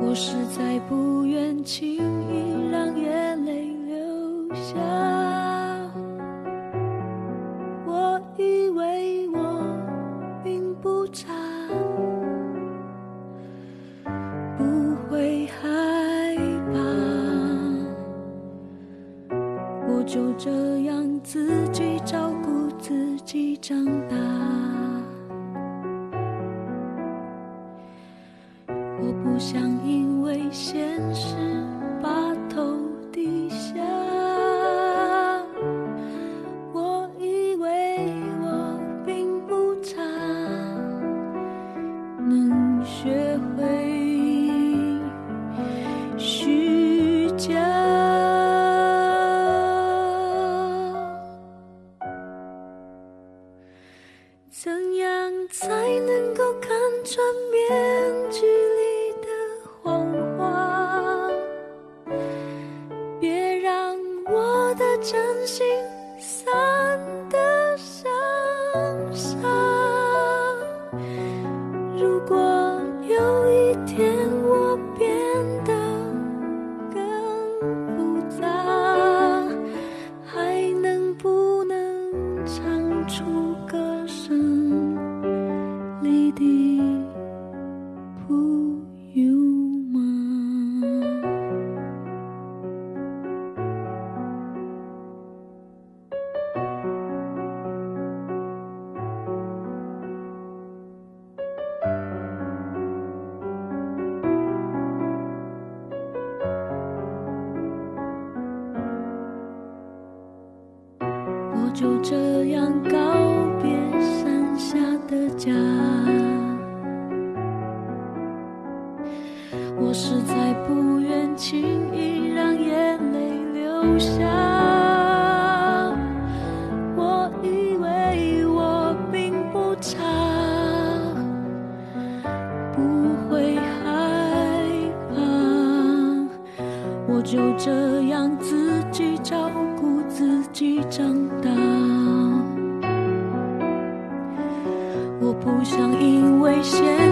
我实在不愿轻易让眼泪流下。我以为我并不差不会害怕。我就这样自己照顾自己长大。出想因为现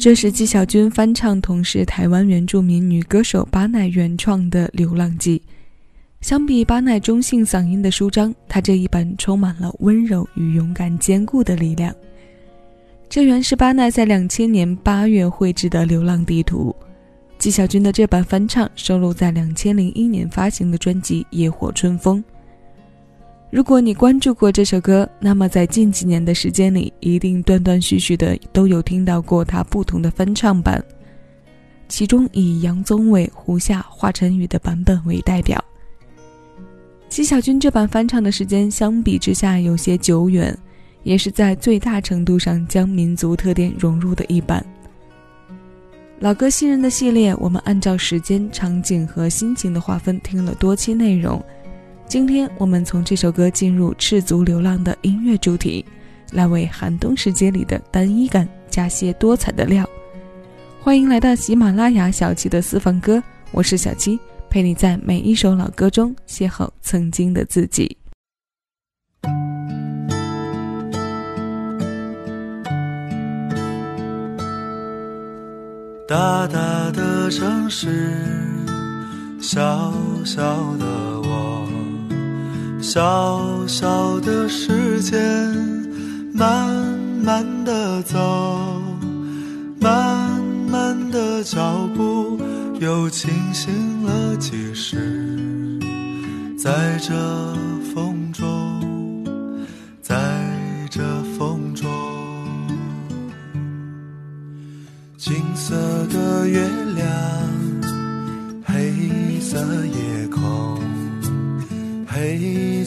这是纪晓君翻唱同是台湾原住民女歌手巴奈原创的《流浪记》。相比巴奈中性嗓音的舒张，他这一版充满了温柔与勇敢坚固的力量。这原是巴奈在两千年八月绘制的《流浪地图》，纪晓君的这版翻唱收录在两千零一年发行的专辑《野火春风》。如果你关注过这首歌，那么在近几年的时间里，一定断断续续的都有听到过它不同的翻唱版，其中以杨宗纬、胡夏、华晨宇的版本为代表。纪晓君这版翻唱的时间相比之下有些久远，也是在最大程度上将民族特点融入的一版。老歌新人的系列，我们按照时间、场景和心情的划分听了多期内容。今天我们从这首歌进入赤足流浪的音乐主题，来为寒冬时节里的单一感加些多彩的料。欢迎来到喜马拉雅小七的私房歌，我是小七，陪你在每一首老歌中邂逅曾经的自己。大大的城市，小小的我。小小的时间，慢慢的走，慢慢的脚步又清醒了几时？在这风中，在这风中，金色的月亮，黑色夜空。黑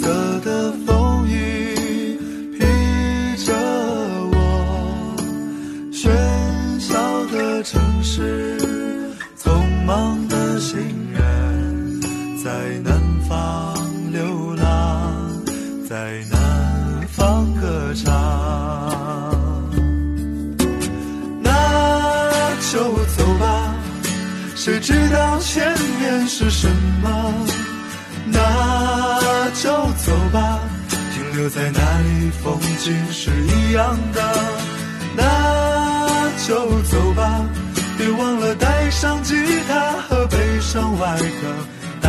谁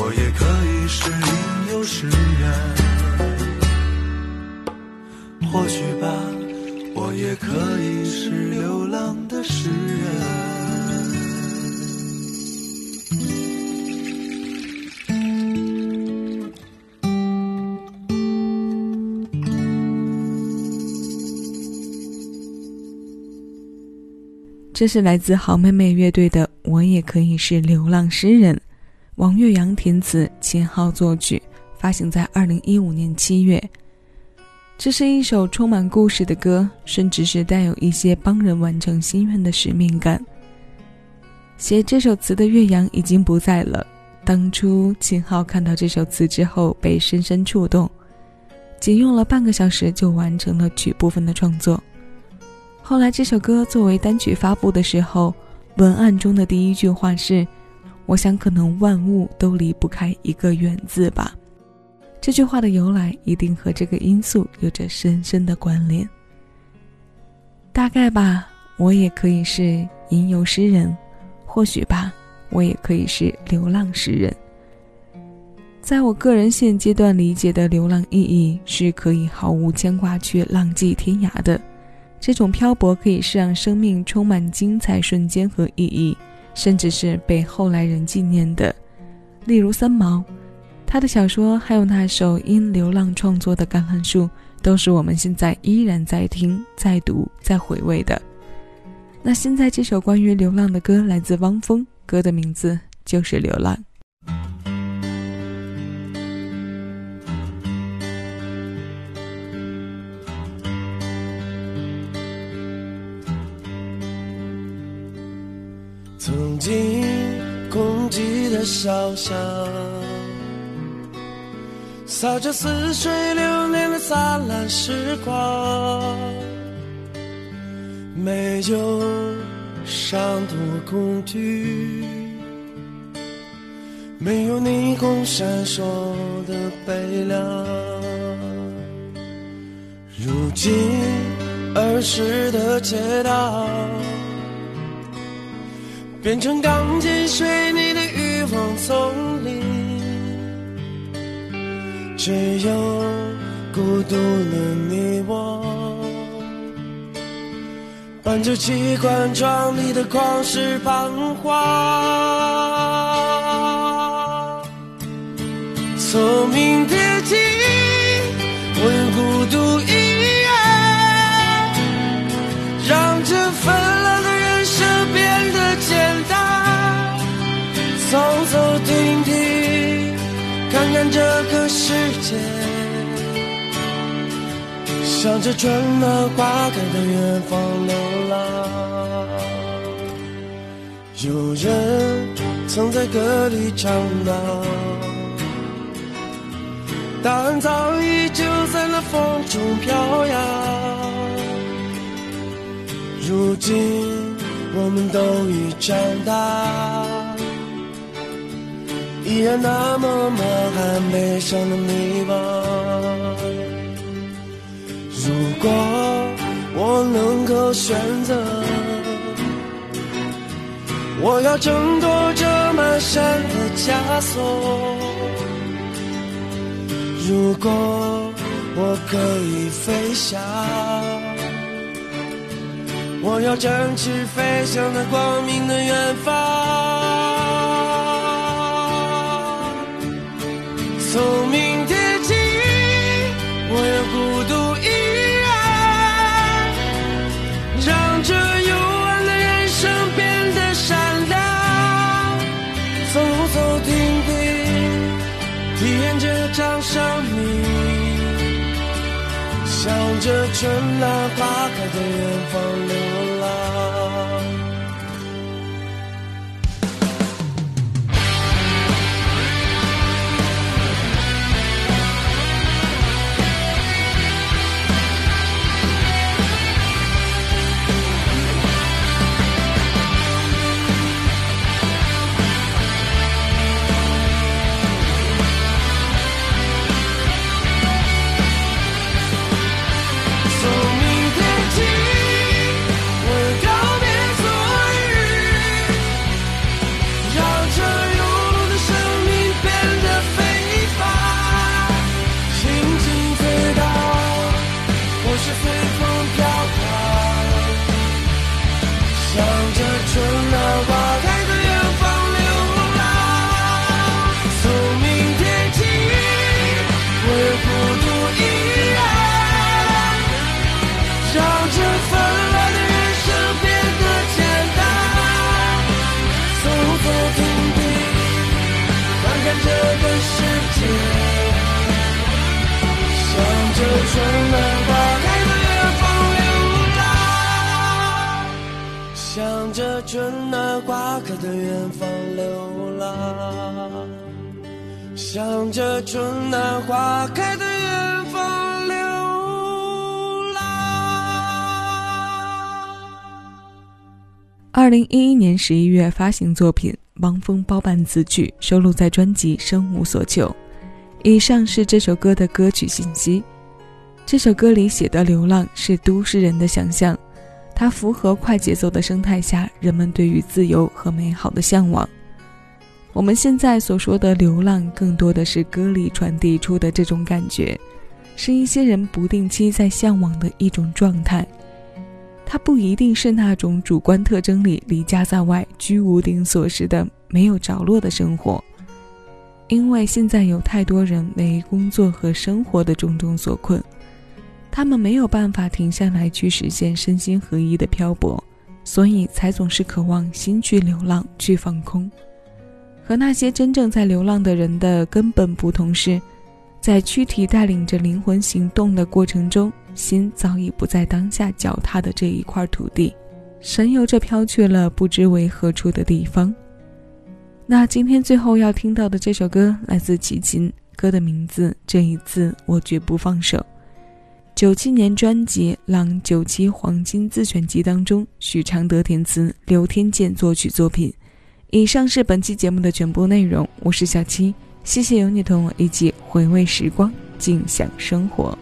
我也可以是吟游诗人。或许吧，我也可以是流浪的诗人。这是来自好妹妹乐队的《我也可以是流浪诗人》，王岳阳填词，秦昊作曲，发行在二零一五年七月。这是一首充满故事的歌，甚至是带有一些帮人完成心愿的使命感。写这首词的岳阳已经不在了。当初秦昊看到这首词之后，被深深触动，仅用了半个小时就完成了曲部分的创作。后来这首歌作为单曲发布的时候，文案中的第一句话是：“我想可能万物都离不开一个远字吧。”这句话的由来一定和这个因素有着深深的关联。大概吧，我也可以是吟游诗人，或许吧，我也可以是流浪诗人。在我个人现阶段理解的流浪意义，是可以毫无牵挂去浪迹天涯的。这种漂泊可以是让生命充满精彩瞬间和意义，甚至是被后来人纪念的。例如三毛，他的小说还有那首因流浪创作的《橄榄树》，都是我们现在依然在听、在读、在回味的。那现在这首关于流浪的歌来自汪峰，歌的名字就是《流浪》。小巷，洒着似水流年的灿烂时光，没有伤痛和恐惧，没有霓虹闪烁的悲凉。如今儿时的街道。变成钢筋水泥的欲望丛林，只有孤独的你我，伴着机关窗里的旷世彷徨。从明天走走停停，看看这个世界，向着春暖花开的远方流浪。有人曾在歌里唱到，答案早已就在那风中飘扬。如今我们都已长大。依然那么满含悲伤的迷茫。如果我能够选择，我要挣脱这满身的枷锁。如果我可以飞翔，我要展翅飞向那光明的远方。聪明天起，我要孤独一人，让这幽暗的人生变得闪亮。走走停停，体验这场生命，向着春暖花开的远方流着春。春暖花开的远方流浪，向着春暖花开的远方流浪。二零一一年十一月发行作品，汪峰包办词曲，收录在专辑《生无所求》。以上是这首歌的歌曲信息。这首歌里写的流浪是都市人的想象，它符合快节奏的生态下人们对于自由和美好的向往。我们现在所说的流浪，更多的是歌里传递出的这种感觉，是一些人不定期在向往的一种状态。它不一定是那种主观特征里离家在外、居无定所时的没有着落的生活，因为现在有太多人为工作和生活的种种所困，他们没有办法停下来去实现身心合一的漂泊，所以才总是渴望心去流浪、去放空。和那些真正在流浪的人的根本不同是，在躯体带领着灵魂行动的过程中。心早已不在当下脚踏的这一块土地，神游着飘去了不知为何处的地方。那今天最后要听到的这首歌来自齐秦，歌的名字《这一次我绝不放手》。九七年专辑《浪九七黄金自选集》当中，许常德填词，刘天健作曲作品。以上是本期节目的全部内容，我是小七，谢谢有你同我一起回味时光，尽享生活。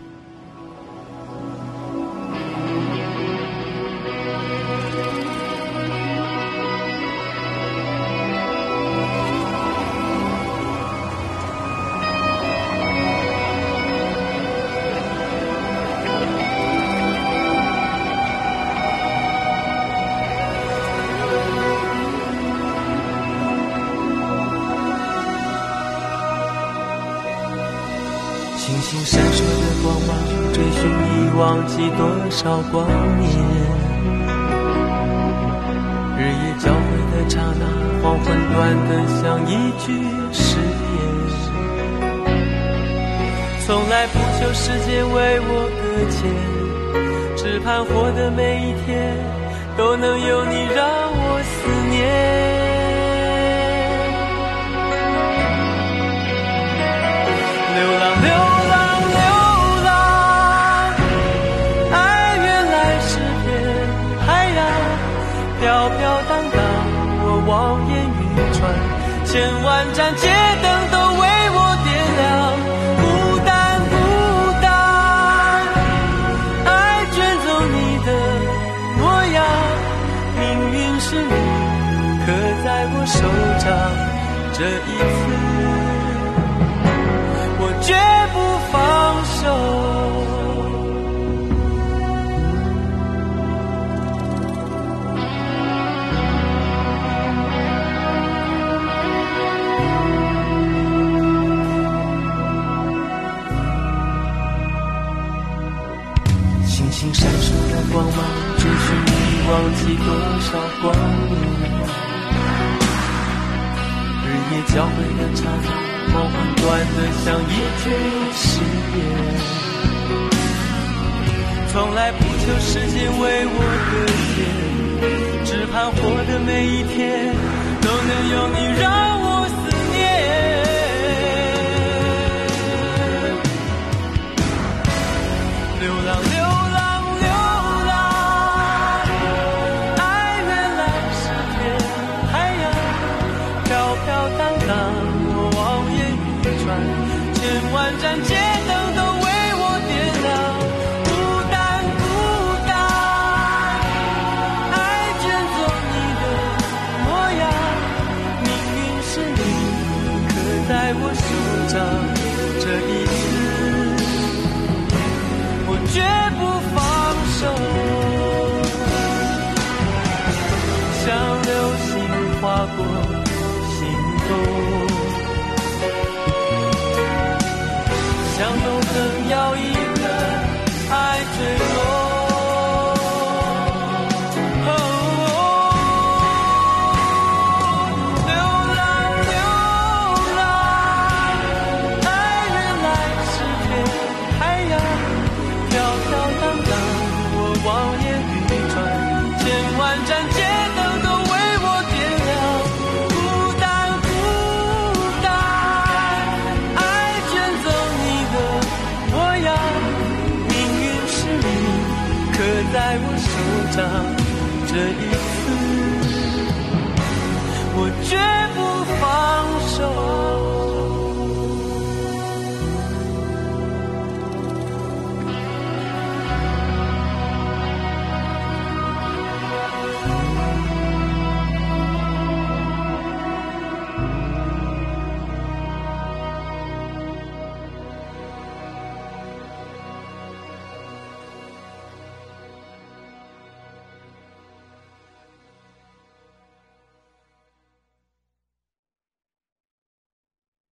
誓言。从来不求时间为我搁浅，只盼活的每一天都能有你让我思念。千万盏街灯都为我点亮，孤单，孤单，爱卷走你的模样，命运是你刻在我手掌，这一次。我绝不放手。光芒，追寻你忘记多少光年。日夜交汇的刹那，梦幻短得像一句誓言。从来不求时间为我搁浅，只盼活的每一天都能有你让过。在我手掌这一次，我决。